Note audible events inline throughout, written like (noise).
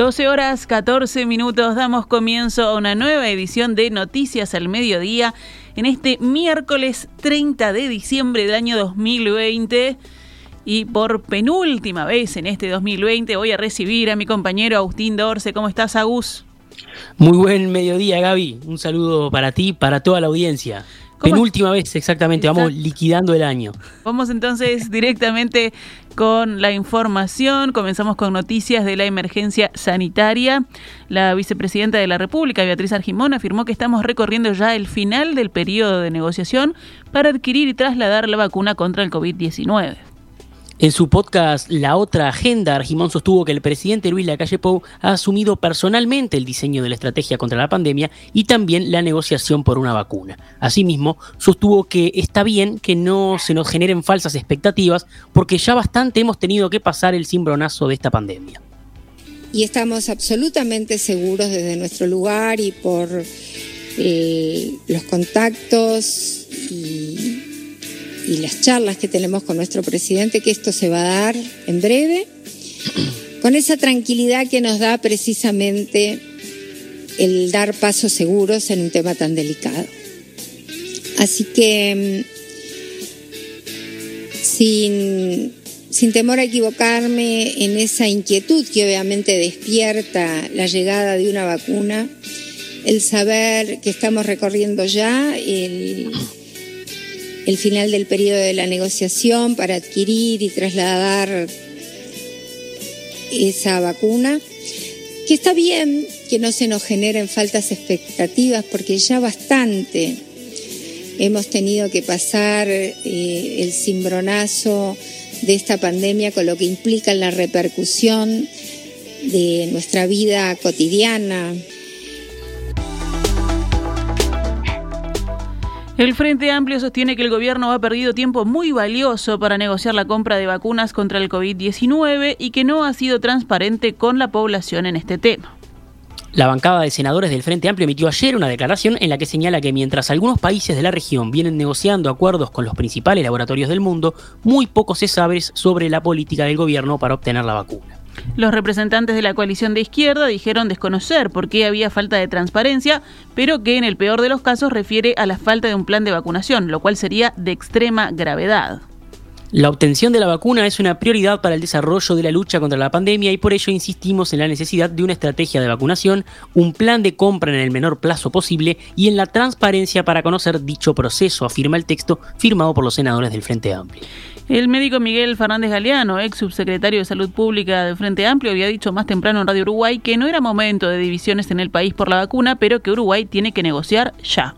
12 horas 14 minutos damos comienzo a una nueva edición de Noticias al Mediodía en este miércoles 30 de diciembre del año 2020. Y por penúltima vez en este 2020 voy a recibir a mi compañero Agustín Dorce. ¿Cómo estás, Agus? Muy buen mediodía, Gaby. Un saludo para ti, para toda la audiencia. Penúltima vez, exactamente, vamos liquidando el año. Vamos entonces directamente con la información. Comenzamos con noticias de la emergencia sanitaria. La vicepresidenta de la República, Beatriz Argimón, afirmó que estamos recorriendo ya el final del periodo de negociación para adquirir y trasladar la vacuna contra el COVID-19. En su podcast La Otra Agenda, Argimón sostuvo que el presidente Luis Lacalle Pou ha asumido personalmente el diseño de la estrategia contra la pandemia y también la negociación por una vacuna. Asimismo, sostuvo que está bien que no se nos generen falsas expectativas porque ya bastante hemos tenido que pasar el cimbronazo de esta pandemia. Y estamos absolutamente seguros desde nuestro lugar y por eh, los contactos y y las charlas que tenemos con nuestro presidente, que esto se va a dar en breve, (clears throat) con esa tranquilidad que nos da precisamente el dar pasos seguros en un tema tan delicado. Así que, mm, sin, sin temor a equivocarme en esa inquietud que obviamente despierta la llegada de una vacuna, el saber que estamos recorriendo ya el el final del periodo de la negociación para adquirir y trasladar esa vacuna, que está bien que no se nos generen faltas expectativas porque ya bastante hemos tenido que pasar eh, el cimbronazo de esta pandemia con lo que implica la repercusión de nuestra vida cotidiana, El Frente Amplio sostiene que el gobierno ha perdido tiempo muy valioso para negociar la compra de vacunas contra el COVID-19 y que no ha sido transparente con la población en este tema. La bancada de senadores del Frente Amplio emitió ayer una declaración en la que señala que mientras algunos países de la región vienen negociando acuerdos con los principales laboratorios del mundo, muy poco se sabe sobre la política del gobierno para obtener la vacuna. Los representantes de la coalición de izquierda dijeron desconocer por qué había falta de transparencia, pero que en el peor de los casos refiere a la falta de un plan de vacunación, lo cual sería de extrema gravedad. La obtención de la vacuna es una prioridad para el desarrollo de la lucha contra la pandemia y por ello insistimos en la necesidad de una estrategia de vacunación, un plan de compra en el menor plazo posible y en la transparencia para conocer dicho proceso, afirma el texto firmado por los senadores del Frente Amplio. El médico Miguel Fernández Galeano, ex subsecretario de Salud Pública del Frente Amplio, había dicho más temprano en Radio Uruguay que no era momento de divisiones en el país por la vacuna, pero que Uruguay tiene que negociar ya.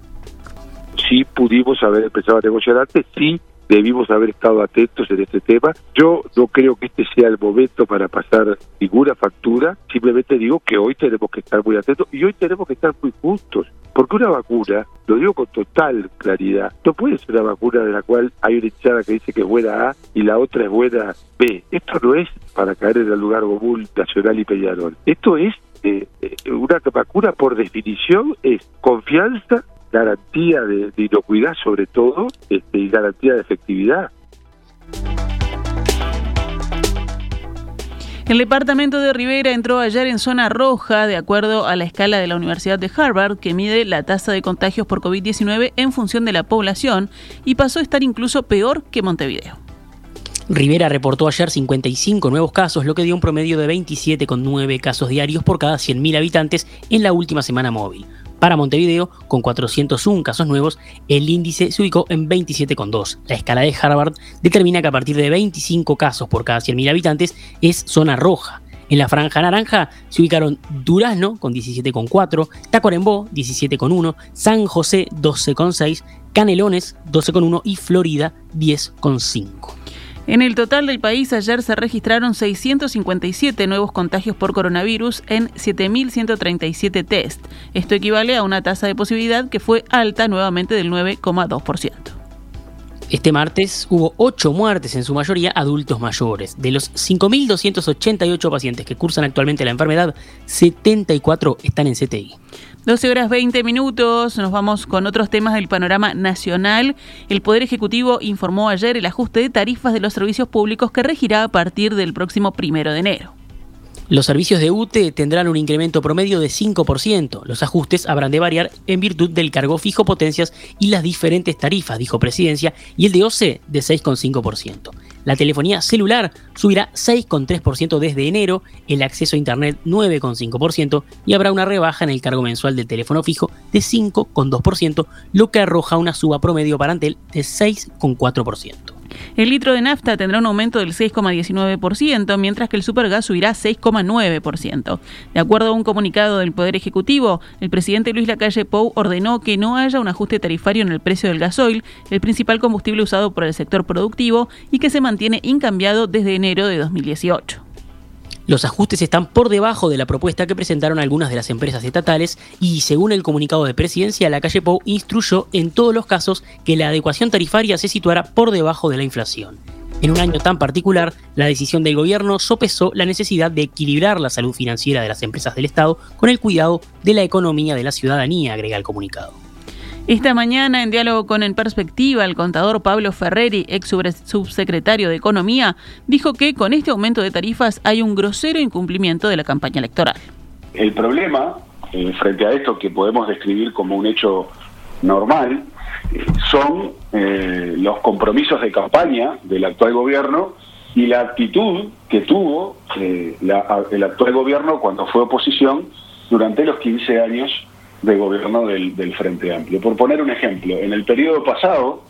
Sí pudimos haber empezado a negociar antes, sí debimos haber estado atentos en este tema. Yo no creo que este sea el momento para pasar ninguna factura, simplemente digo que hoy tenemos que estar muy atentos y hoy tenemos que estar muy justos, porque una vacuna, lo digo con total claridad, no puede ser una vacuna de la cual hay una hinchada que dice que es buena A y la otra es buena B. Esto no es para caer en el lugar común nacional y Peñarol. Esto es eh, eh, una vacuna por definición es confianza garantía de, inocuidad sobre todo este, y garantía de efectividad. El departamento de Rivera entró ayer en zona roja de acuerdo a la escala de la Universidad de Harvard que mide la tasa de contagios por COVID-19 en función de la población y pasó a estar incluso peor que Montevideo. Rivera reportó ayer 55 nuevos casos, lo que dio un promedio de 27,9 casos diarios por cada 100.000 habitantes en la última semana móvil. Para Montevideo, con 401 casos nuevos, el índice se ubicó en 27,2. La escala de Harvard determina que a partir de 25 casos por cada 100.000 habitantes es zona roja. En la franja naranja se ubicaron Durazno con 17,4, Tacuarembó 17,1, San José 12,6, Canelones 12,1 y Florida 10,5. En el total del país ayer se registraron 657 nuevos contagios por coronavirus en 7.137 test. Esto equivale a una tasa de posibilidad que fue alta nuevamente del 9,2%. Este martes hubo 8 muertes, en su mayoría adultos mayores. De los 5.288 pacientes que cursan actualmente la enfermedad, 74 están en CTI. 12 horas 20 minutos, nos vamos con otros temas del panorama nacional. El Poder Ejecutivo informó ayer el ajuste de tarifas de los servicios públicos que regirá a partir del próximo primero de enero. Los servicios de UTE tendrán un incremento promedio de 5%. Los ajustes habrán de variar en virtud del cargo fijo, potencias y las diferentes tarifas, dijo Presidencia, y el de OCE de 6,5%. La telefonía celular subirá 6,3% desde enero, el acceso a Internet 9,5% y habrá una rebaja en el cargo mensual del teléfono fijo de 5,2%, lo que arroja una suba promedio para Antel de 6,4%. El litro de nafta tendrá un aumento del 6,19%, mientras que el supergas subirá 6,9%. De acuerdo a un comunicado del Poder Ejecutivo, el presidente Luis Lacalle Pou ordenó que no haya un ajuste tarifario en el precio del gasoil, el principal combustible usado por el sector productivo, y que se mantiene incambiado desde enero de 2018. Los ajustes están por debajo de la propuesta que presentaron algunas de las empresas estatales y, según el comunicado de presidencia, la calle Pou instruyó en todos los casos que la adecuación tarifaria se situara por debajo de la inflación. En un año tan particular, la decisión del gobierno sopesó la necesidad de equilibrar la salud financiera de las empresas del Estado con el cuidado de la economía de la ciudadanía, agrega el comunicado. Esta mañana, en diálogo con En Perspectiva, el contador Pablo Ferreri, ex subsecretario de Economía, dijo que con este aumento de tarifas hay un grosero incumplimiento de la campaña electoral. El problema, eh, frente a esto que podemos describir como un hecho normal, eh, son eh, los compromisos de campaña del actual gobierno y la actitud que tuvo el actual gobierno cuando fue oposición durante los 15 años de gobierno del, Frente Amplio. Por poner un ejemplo, en el periodo pasado,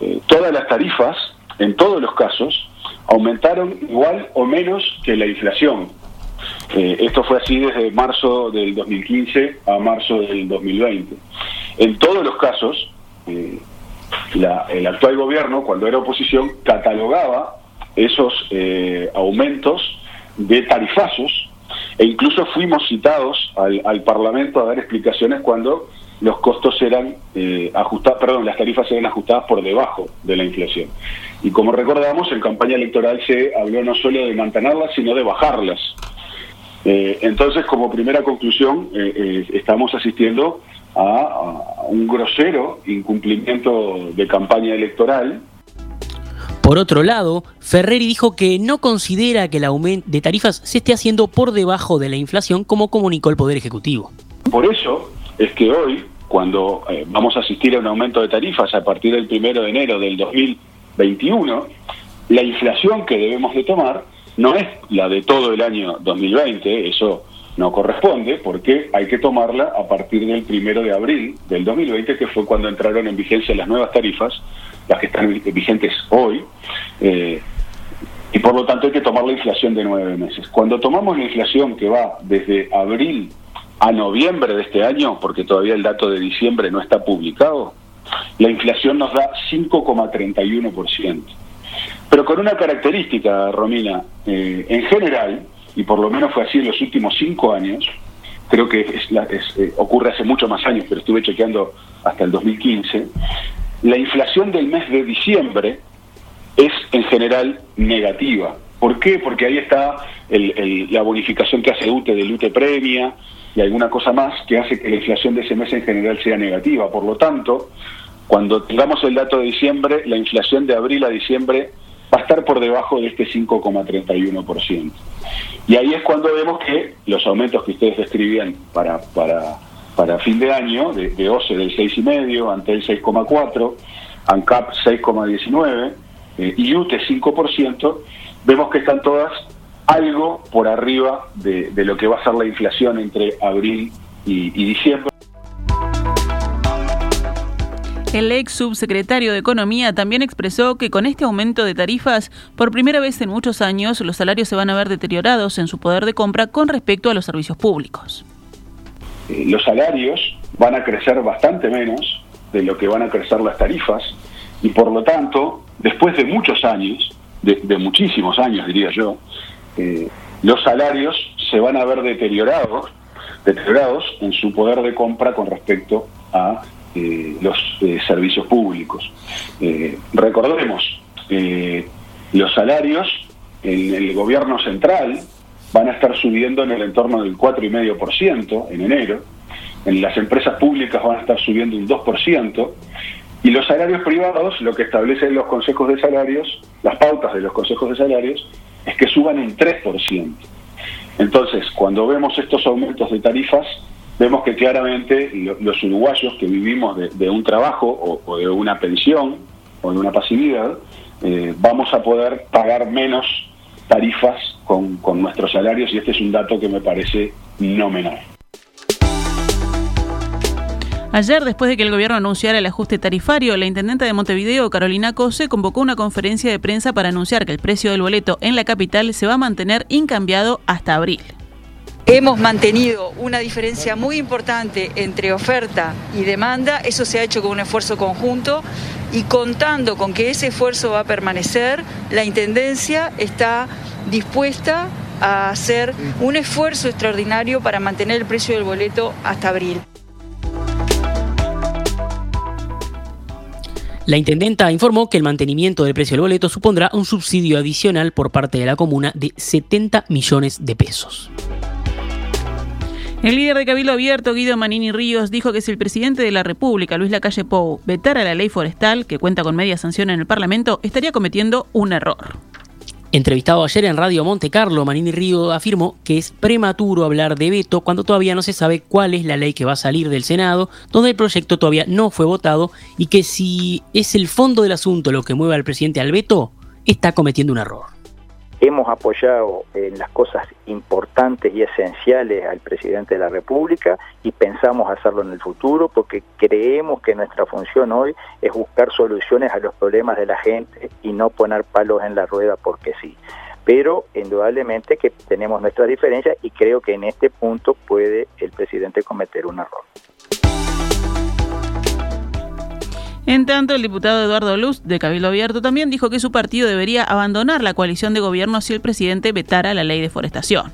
eh, todas las tarifas, en todos los casos, aumentaron igual o menos que la inflación. Eh, esto fue así desde marzo del 2015 a marzo del 2020. En todos los casos, eh, el actual gobierno, cuando era oposición, catalogaba esos aumentos de tarifazos e incluso fuimos citados al, Parlamento a dar explicaciones cuando los costos eran eh, ajustados, perdón, las tarifas eran ajustadas por debajo de la inflación. Y como recordamos, en campaña electoral se habló no solo de mantenerlas, sino de bajarlas. Eh, entonces, como primera conclusión, eh, estamos asistiendo a un grosero incumplimiento de campaña electoral por otro lado, Ferreri dijo que no considera que el aumento de tarifas se esté haciendo por debajo de la inflación como comunicó el Poder Ejecutivo. Por eso es que hoy, cuando eh, vamos a asistir a un aumento de tarifas a partir del primero de enero del 2021, la inflación que debemos de tomar no es la de todo el año 2020, eso no corresponde porque hay que tomarla a partir del primero de abril del 2020, que fue cuando entraron en vigencia las nuevas tarifas las que están vigentes hoy, eh, y por lo tanto hay que tomar la inflación de nueve meses. Cuando tomamos la inflación que va desde abril a noviembre de este año, porque todavía el dato de diciembre no está publicado, la inflación nos da 5,31%. Pero con una característica, Romina, eh, en general, y por lo menos fue así en los últimos cinco años, creo que eh, ocurre hace muchos más años, pero estuve chequeando hasta el 2015, la inflación del mes de diciembre es en general negativa. ¿Por qué? Porque ahí está la bonificación que hace UTE del UTE Premia y alguna cosa más que hace que la inflación de ese mes en general sea negativa. Por lo tanto, cuando tengamos el dato de diciembre, la inflación de abril a diciembre va a estar por debajo de este 5,31%. Y ahí es cuando vemos que los aumentos que ustedes describían para, para para fin de año de, de OCE del 6,5, Antel 6,4, ANCAP 6,19 eh, y UTE 5%, vemos que están todas algo por arriba de, lo que va a ser la inflación entre abril y, y diciembre. El ex subsecretario de Economía también expresó que con este aumento de tarifas, por primera vez en muchos años, los salarios se van a ver deteriorados en su poder de compra con respecto a los servicios públicos. Eh, los salarios van a crecer bastante menos de lo que van a crecer las tarifas y por lo tanto, después de muchos años, de, muchísimos años diría yo, eh, los salarios se van a ver deteriorados, deteriorados en su poder de compra con respecto a eh, los servicios públicos. recordemos, los salarios en el gobierno central van a estar subiendo en el entorno del 4,5% en enero, en las empresas públicas van a estar subiendo un 2%, y los salarios privados, lo que establecen los consejos de salarios, las pautas de los consejos de salarios, es que suban un 3%. Entonces, cuando vemos estos aumentos de tarifas, vemos que claramente los uruguayos que vivimos de, un trabajo o, de una pensión o de una pasividad, eh, vamos a poder pagar menos tarifas con, con nuestros salarios y este es un dato que me parece no menor. Ayer, después de que el gobierno anunciara el ajuste tarifario, la intendenta de Montevideo, Carolina Cose, convocó una conferencia de prensa para anunciar que el precio del boleto en la capital se va a mantener incambiado hasta abril. Hemos mantenido una diferencia muy importante entre oferta y demanda, eso se ha hecho con un esfuerzo conjunto y contando con que ese esfuerzo va a permanecer, la Intendencia está dispuesta a hacer un esfuerzo extraordinario para mantener el precio del boleto hasta abril. La intendenta informó que el mantenimiento del precio del boleto supondrá un subsidio adicional por parte de la comuna de 70 millones de pesos. El líder de Cabildo Abierto, Guido Manini Ríos, dijo que si el presidente de la República, Luis Lacalle Pou, vetara la ley forestal, que cuenta con media sanción en el Parlamento, estaría cometiendo un error. Entrevistado ayer en Radio Monte Carlo, Manini Río afirmó que es prematuro hablar de veto cuando todavía no se sabe cuál es la ley que va a salir del Senado, donde el proyecto todavía no fue votado y que si es el fondo del asunto lo que mueve al presidente al veto, está cometiendo un error hemos apoyado en las cosas importantes y esenciales al presidente de la República y pensamos hacerlo en el futuro porque creemos que nuestra función hoy es buscar soluciones a los problemas de la gente y no poner palos en la rueda porque sí. Pero indudablemente que tenemos nuestras diferencias y creo que en este punto puede el presidente cometer un error. En tanto, el diputado Eduardo Luz, de Cabildo Abierto, también dijo que su partido debería abandonar la coalición de gobierno si el presidente vetara la ley de forestación.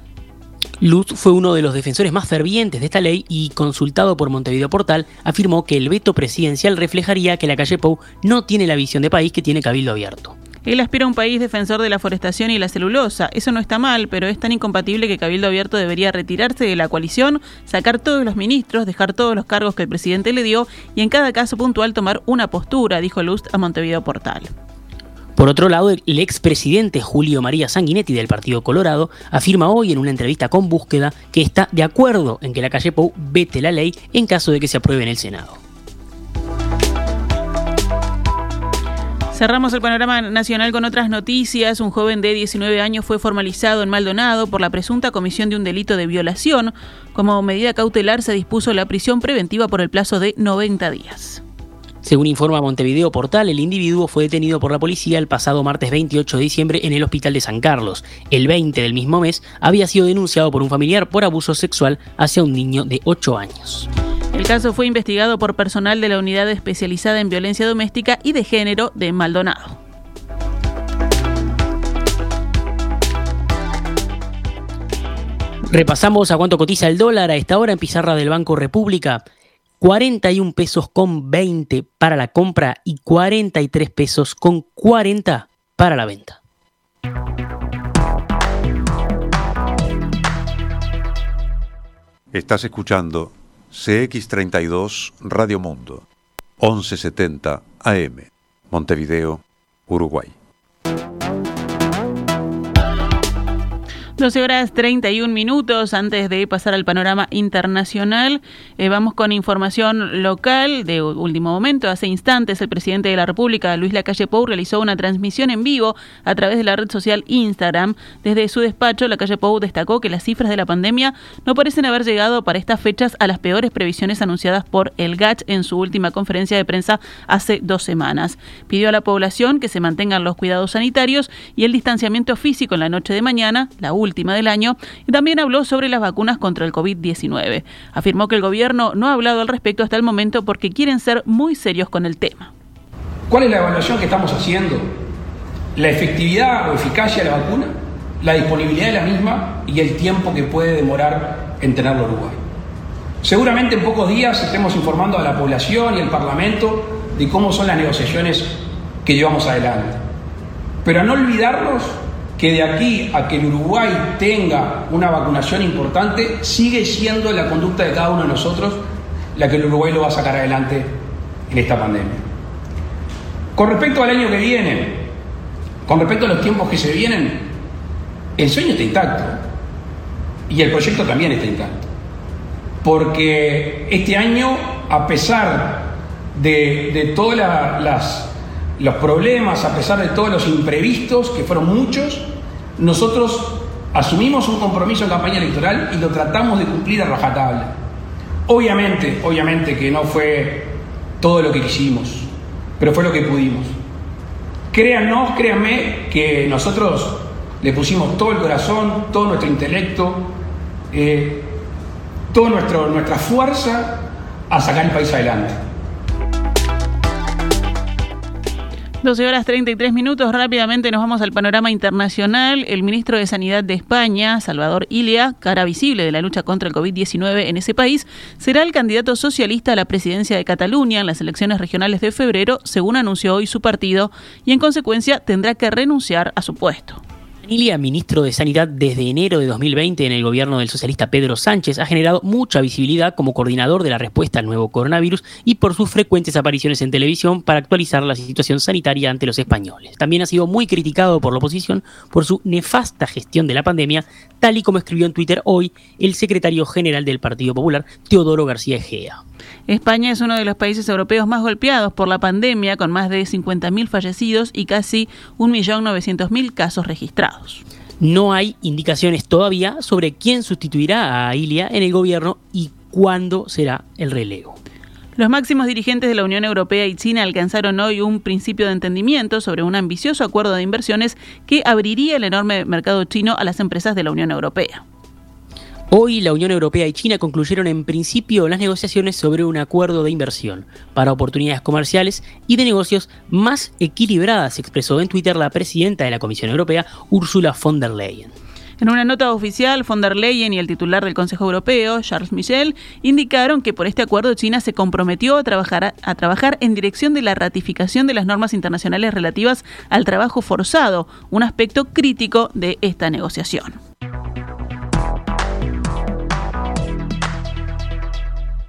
Luz fue uno de los defensores más fervientes de esta ley y, consultado por Montevideo Portal, afirmó que el veto presidencial reflejaría que la calle Pou no tiene la visión de país que tiene Cabildo Abierto. Él aspira a un país defensor de la forestación y la celulosa. Eso no está mal, pero es tan incompatible que Cabildo Abierto debería retirarse de la coalición, sacar todos los ministros, dejar todos los cargos que el presidente le dio y en cada caso puntual tomar una postura, dijo Lust a Montevideo Portal. Por otro lado, el expresidente Julio María Sanguinetti del Partido Colorado afirma hoy en una entrevista con Búsqueda que está de acuerdo en que la calle Pou vete la ley en caso de que se apruebe en el Senado. Cerramos el panorama nacional con otras noticias. Un joven de 19 años fue formalizado en Maldonado por la presunta comisión de un delito de violación. Como medida cautelar se dispuso la prisión preventiva por el plazo de 90 días. Según informa Montevideo Portal, el individuo fue detenido por la policía el pasado martes 28 de diciembre en el hospital de San Carlos. El 20 del mismo mes había sido denunciado por un familiar por abuso sexual hacia un niño de 8 años. El caso fue investigado por personal de la Unidad Especializada en Violencia Doméstica y de Género de Maldonado. Repasamos a cuánto cotiza el dólar a esta hora en pizarra del Banco República. 41 pesos con 20 para la compra y 43 pesos con 40 para la venta. Estás escuchando CX32 Radio Mundo, 1170 AM, Montevideo, Uruguay. 12 horas 31 minutos antes de pasar al panorama internacional. Eh, vamos con información local de último momento. Hace instantes el presidente de la República, Luis Lacalle Pou, realizó una transmisión en vivo a través de la red social Instagram. Desde su despacho, Lacalle Pou destacó que las cifras de la pandemia no parecen haber llegado para estas fechas a las peores previsiones anunciadas por el GACH en su última conferencia de prensa hace dos semanas. Pidió a la población que se mantengan los cuidados sanitarios y el distanciamiento físico en la noche de mañana, la última última del año, y también habló sobre las vacunas contra el COVID-19. Afirmó que el gobierno no ha hablado al respecto hasta el momento porque quieren ser muy serios con el tema. ¿Cuál es la evaluación que estamos haciendo? La efectividad o eficacia de la vacuna, la disponibilidad de la misma y el tiempo que puede demorar en tenerlo Uruguay. Seguramente en pocos días estemos informando a la población y al Parlamento de cómo son las negociaciones que llevamos adelante. Pero no olvidarnos que de aquí a que el Uruguay tenga una vacunación importante, sigue siendo la conducta de cada uno de nosotros la que el Uruguay lo va a sacar adelante en esta pandemia. Con respecto al año que viene, con respecto a los tiempos que se vienen, el sueño está intacto. y el proyecto también está intacto. Porque este año, a pesar de, todos los problemas, a pesar de todos los imprevistos, que fueron muchos, nosotros asumimos un compromiso en campaña electoral y lo tratamos de cumplir a rajatabla. Obviamente, obviamente que no fue todo lo que quisimos, pero fue lo que pudimos. Créanos, créanme que nosotros le pusimos todo el corazón, todo nuestro intelecto, eh, toda nuestra fuerza a sacar el país adelante. 12 horas 33 minutos, rápidamente nos vamos al panorama internacional. El ministro de Sanidad de España, Salvador Ilia, cara visible de la lucha contra el COVID-19 en ese país, será el candidato socialista a la presidencia de Cataluña en las elecciones regionales de febrero, según anunció hoy su partido, y en consecuencia tendrá que renunciar a su puesto. Ilia, ministro de Sanidad desde enero de 2020 en el gobierno del socialista Pedro Sánchez, ha generado mucha visibilidad como coordinador de la respuesta al nuevo coronavirus y por sus frecuentes apariciones en televisión para actualizar la situación sanitaria ante los españoles. También ha sido muy criticado por la oposición por su nefasta gestión de la pandemia, tal y como escribió en Twitter hoy el secretario general del Partido Popular, Teodoro García Egea. España es uno de los países europeos más golpeados por la pandemia, con más de 50.000 fallecidos y casi 1.900.000 casos registrados. No hay indicaciones todavía sobre quién sustituirá a Ilia en el gobierno y cuándo será el relevo. Los máximos dirigentes de la Unión Europea y China alcanzaron hoy un principio de entendimiento sobre un ambicioso acuerdo de inversiones que abriría el enorme mercado chino a las empresas de la Unión Europea. Hoy la Unión Europea y China concluyeron en principio las negociaciones sobre un acuerdo de inversión para oportunidades comerciales y de negocios más equilibradas, expresó en Twitter la presidenta de la Comisión Europea, Ursula von der Leyen. En una nota oficial, von der Leyen y el titular del Consejo Europeo, Charles Michel, indicaron que por este acuerdo China se comprometió a trabajar, a trabajar en dirección de la ratificación de las normas internacionales relativas al trabajo forzado, un aspecto crítico de esta negociación.